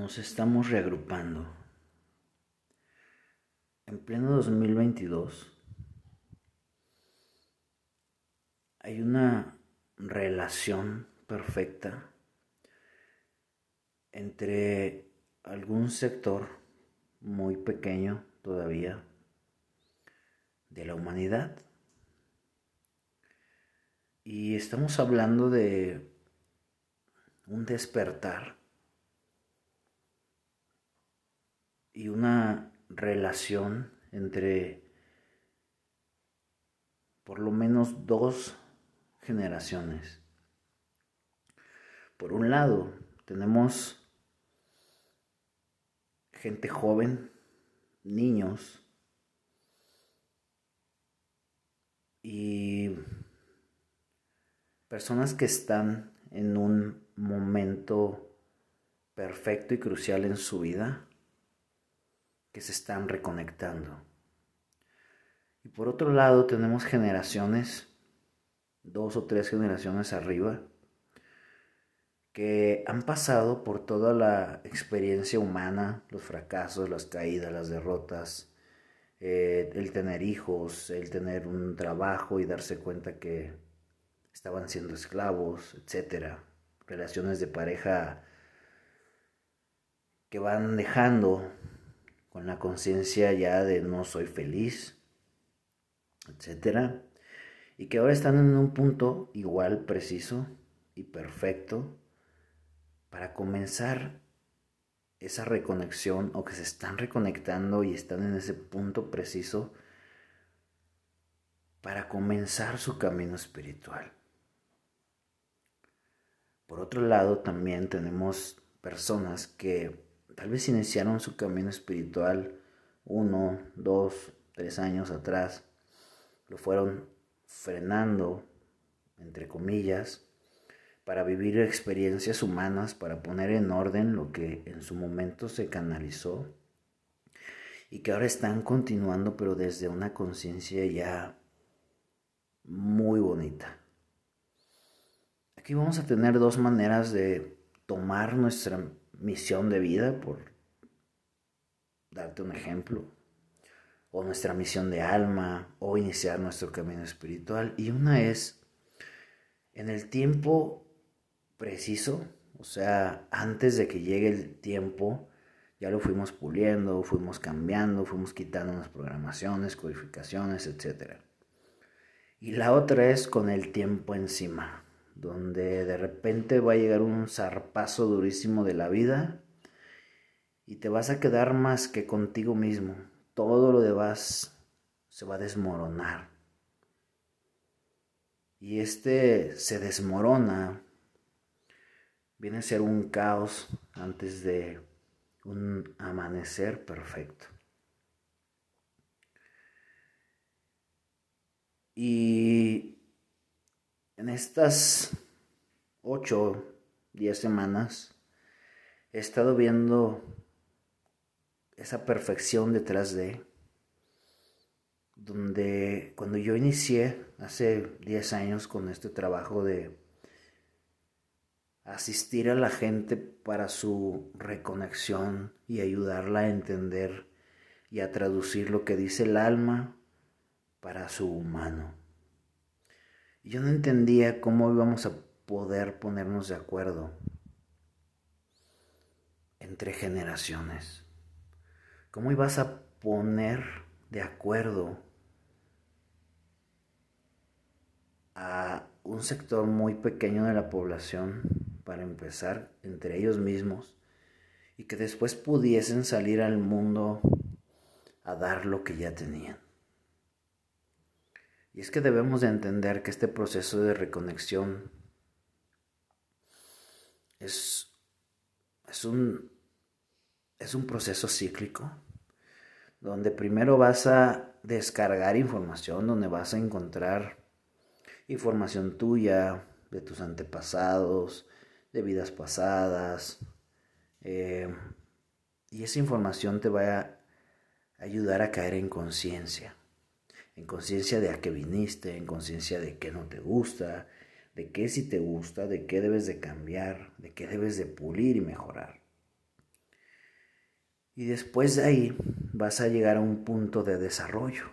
nos estamos reagrupando. En pleno 2022 hay una relación perfecta entre algún sector muy pequeño todavía de la humanidad. Y estamos hablando de un despertar y una relación entre por lo menos dos generaciones. Por un lado, tenemos gente joven, niños, y personas que están en un momento perfecto y crucial en su vida que se están reconectando. Y por otro lado tenemos generaciones, dos o tres generaciones arriba, que han pasado por toda la experiencia humana, los fracasos, las caídas, las derrotas, eh, el tener hijos, el tener un trabajo y darse cuenta que estaban siendo esclavos, etcétera, relaciones de pareja que van dejando con la conciencia ya de no soy feliz, etcétera, y que ahora están en un punto igual preciso y perfecto para comenzar esa reconexión o que se están reconectando y están en ese punto preciso para comenzar su camino espiritual. Por otro lado, también tenemos personas que tal vez iniciaron su camino espiritual uno, dos, tres años atrás, lo fueron frenando, entre comillas, para vivir experiencias humanas, para poner en orden lo que en su momento se canalizó y que ahora están continuando, pero desde una conciencia ya muy bonita. Aquí vamos a tener dos maneras de tomar nuestra misión de vida, por darte un ejemplo, o nuestra misión de alma, o iniciar nuestro camino espiritual. Y una es en el tiempo preciso, o sea, antes de que llegue el tiempo, ya lo fuimos puliendo, fuimos cambiando, fuimos quitando unas programaciones, codificaciones, etc. Y la otra es con el tiempo encima donde de repente va a llegar un zarpazo durísimo de la vida y te vas a quedar más que contigo mismo. Todo lo demás se va a desmoronar. Y este se desmorona, viene a ser un caos antes de un amanecer perfecto. Y en estas 8, 10 semanas he estado viendo esa perfección detrás de, donde cuando yo inicié hace 10 años con este trabajo de asistir a la gente para su reconexión y ayudarla a entender y a traducir lo que dice el alma para su humano. Yo no entendía cómo íbamos a poder ponernos de acuerdo entre generaciones. ¿Cómo ibas a poner de acuerdo a un sector muy pequeño de la población para empezar entre ellos mismos y que después pudiesen salir al mundo a dar lo que ya tenían? Y es que debemos de entender que este proceso de reconexión es, es, un, es un proceso cíclico, donde primero vas a descargar información, donde vas a encontrar información tuya, de tus antepasados, de vidas pasadas, eh, y esa información te va a ayudar a caer en conciencia en conciencia de a qué viniste, en conciencia de qué no te gusta, de qué sí te gusta, de qué debes de cambiar, de qué debes de pulir y mejorar. Y después de ahí vas a llegar a un punto de desarrollo.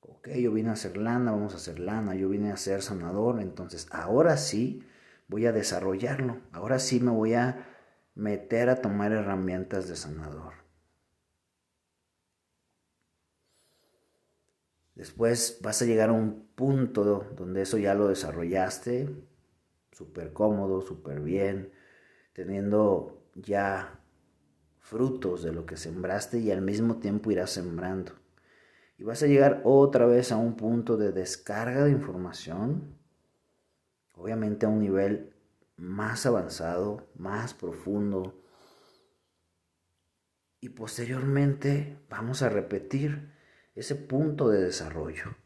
Ok, yo vine a hacer lana, vamos a hacer lana, yo vine a ser sanador, entonces ahora sí voy a desarrollarlo, ahora sí me voy a meter a tomar herramientas de sanador. Después vas a llegar a un punto donde eso ya lo desarrollaste, súper cómodo, súper bien, teniendo ya frutos de lo que sembraste y al mismo tiempo irás sembrando. Y vas a llegar otra vez a un punto de descarga de información, obviamente a un nivel más avanzado, más profundo. Y posteriormente vamos a repetir ese punto de desarrollo.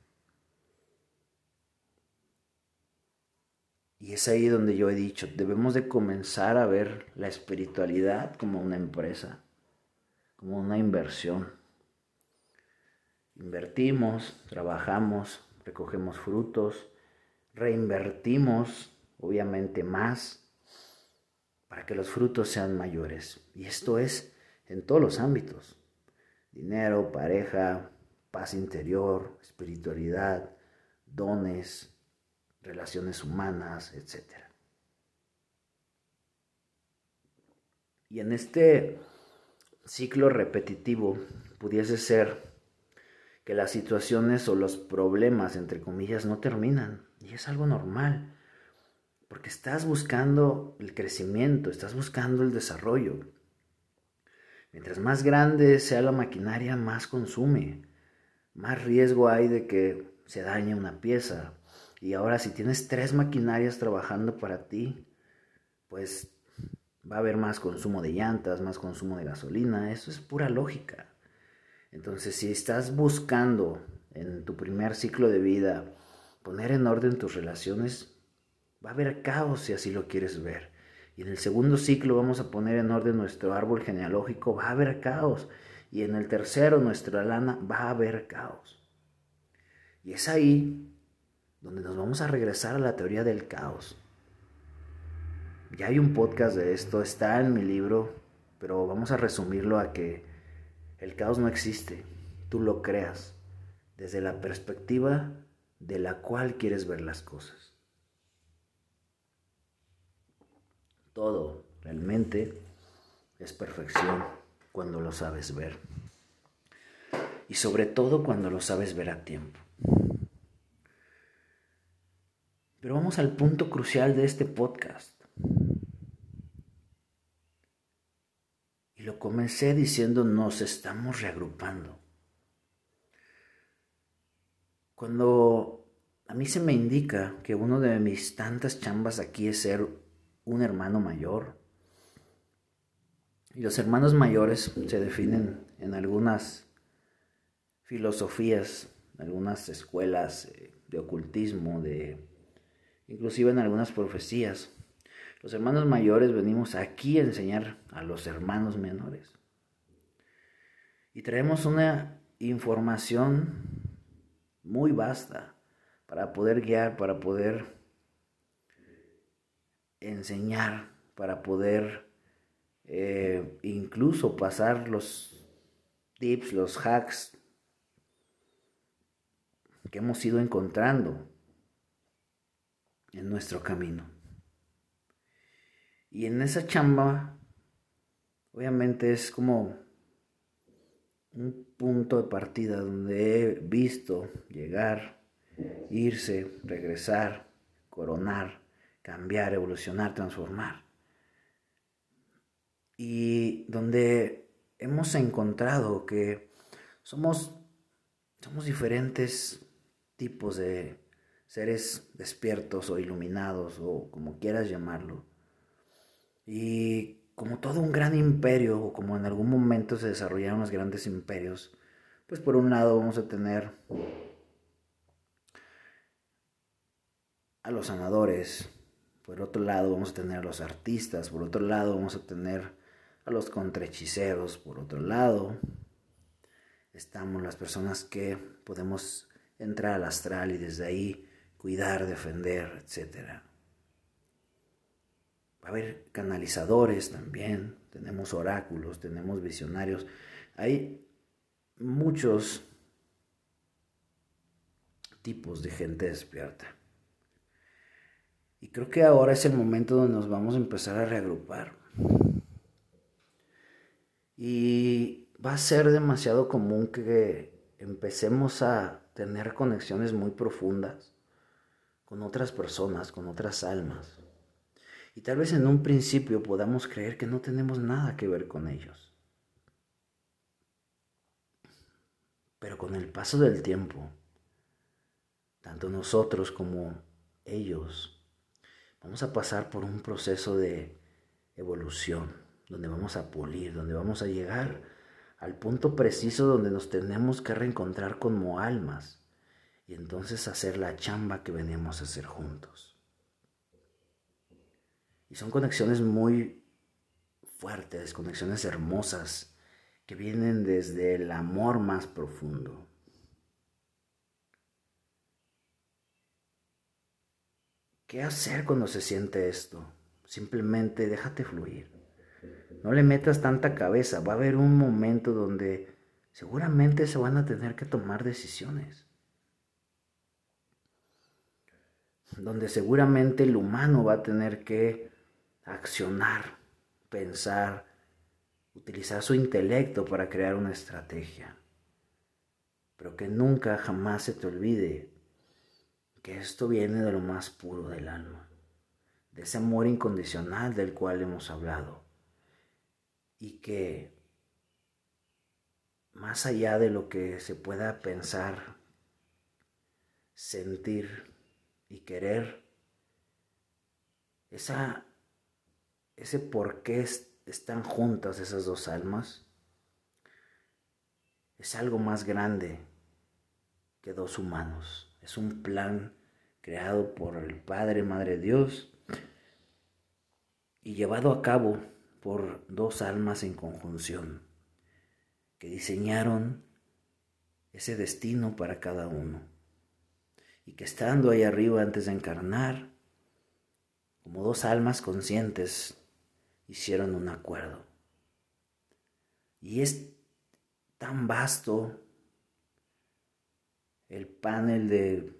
Y es ahí donde yo he dicho, debemos de comenzar a ver la espiritualidad como una empresa, como una inversión. Invertimos, trabajamos, recogemos frutos, reinvertimos, obviamente más, para que los frutos sean mayores. Y esto es en todos los ámbitos. Dinero, pareja, paz interior, espiritualidad, dones, relaciones humanas, etc. Y en este ciclo repetitivo pudiese ser que las situaciones o los problemas, entre comillas, no terminan. Y es algo normal, porque estás buscando el crecimiento, estás buscando el desarrollo. Mientras más grande sea la maquinaria, más consume, más riesgo hay de que se dañe una pieza, y ahora si tienes tres maquinarias trabajando para ti, pues va a haber más consumo de llantas, más consumo de gasolina. Eso es pura lógica. Entonces si estás buscando en tu primer ciclo de vida poner en orden tus relaciones, va a haber caos si así lo quieres ver. Y en el segundo ciclo vamos a poner en orden nuestro árbol genealógico, va a haber caos. Y en el tercero, nuestra lana, va a haber caos. Y es ahí donde nos vamos a regresar a la teoría del caos. Ya hay un podcast de esto, está en mi libro, pero vamos a resumirlo a que el caos no existe, tú lo creas desde la perspectiva de la cual quieres ver las cosas. Todo realmente es perfección cuando lo sabes ver. Y sobre todo cuando lo sabes ver a tiempo. Pero vamos al punto crucial de este podcast. Y lo comencé diciendo, nos estamos reagrupando. Cuando a mí se me indica que uno de mis tantas chambas aquí es ser un hermano mayor, y los hermanos mayores se definen en algunas filosofías, en algunas escuelas eh, de ocultismo, de inclusive en algunas profecías. Los hermanos mayores venimos aquí a enseñar a los hermanos menores. Y traemos una información muy vasta para poder guiar, para poder enseñar, para poder eh, incluso pasar los tips, los hacks que hemos ido encontrando en nuestro camino. Y en esa chamba, obviamente es como un punto de partida donde he visto llegar, irse, regresar, coronar, cambiar, evolucionar, transformar. Y donde hemos encontrado que somos, somos diferentes tipos de seres despiertos o iluminados o como quieras llamarlo. Y como todo un gran imperio o como en algún momento se desarrollaron los grandes imperios, pues por un lado vamos a tener a los sanadores, por otro lado vamos a tener a los artistas, por otro lado vamos a tener a los contrahechiceros, por otro lado estamos las personas que podemos entrar al astral y desde ahí cuidar, defender, etc. Va a haber canalizadores también, tenemos oráculos, tenemos visionarios. Hay muchos tipos de gente despierta. Y creo que ahora es el momento donde nos vamos a empezar a reagrupar. Y va a ser demasiado común que empecemos a tener conexiones muy profundas con otras personas, con otras almas. Y tal vez en un principio podamos creer que no tenemos nada que ver con ellos. Pero con el paso del tiempo, tanto nosotros como ellos Vamos a pasar por un proceso de evolución, donde vamos a pulir, donde vamos a llegar al punto preciso donde nos tenemos que reencontrar como almas y entonces hacer la chamba que venimos a hacer juntos. Y son conexiones muy fuertes, conexiones hermosas que vienen desde el amor más profundo. ¿Qué hacer cuando se siente esto? Simplemente déjate fluir. No le metas tanta cabeza. Va a haber un momento donde seguramente se van a tener que tomar decisiones. Donde seguramente el humano va a tener que accionar, pensar, utilizar su intelecto para crear una estrategia. Pero que nunca, jamás se te olvide que esto viene de lo más puro del alma, de ese amor incondicional del cual hemos hablado, y que más allá de lo que se pueda pensar, sentir y querer, esa, ese por qué están juntas esas dos almas, es algo más grande que dos humanos. Es un plan creado por el Padre, Madre Dios y llevado a cabo por dos almas en conjunción que diseñaron ese destino para cada uno y que estando ahí arriba antes de encarnar, como dos almas conscientes, hicieron un acuerdo. Y es tan vasto el panel de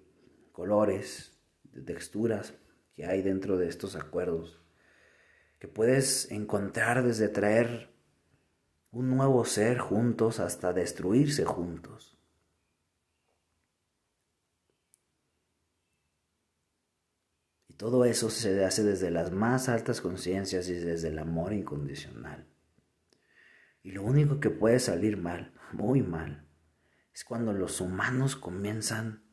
colores, de texturas que hay dentro de estos acuerdos, que puedes encontrar desde traer un nuevo ser juntos hasta destruirse juntos. Y todo eso se hace desde las más altas conciencias y desde el amor incondicional. Y lo único que puede salir mal, muy mal, es cuando los humanos comienzan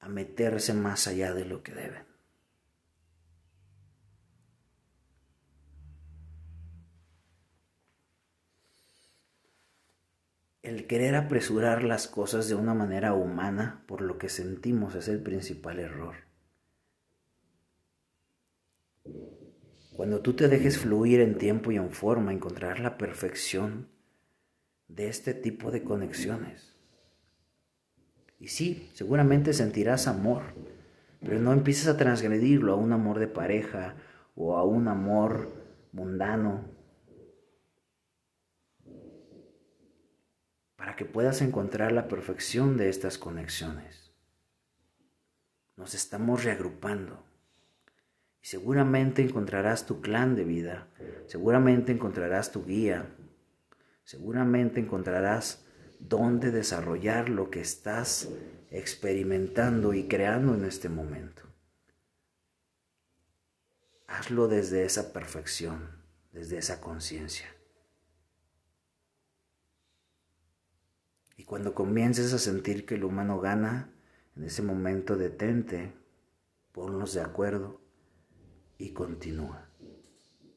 a meterse más allá de lo que deben. El querer apresurar las cosas de una manera humana por lo que sentimos es el principal error. Cuando tú te dejes fluir en tiempo y en forma, encontrar la perfección de este tipo de conexiones. Y sí, seguramente sentirás amor, pero no empieces a transgredirlo a un amor de pareja o a un amor mundano. Para que puedas encontrar la perfección de estas conexiones. Nos estamos reagrupando. Y seguramente encontrarás tu clan de vida, seguramente encontrarás tu guía, seguramente encontrarás dónde desarrollar lo que estás experimentando y creando en este momento. Hazlo desde esa perfección, desde esa conciencia. Y cuando comiences a sentir que el humano gana, en ese momento detente, ponlos de acuerdo y continúa.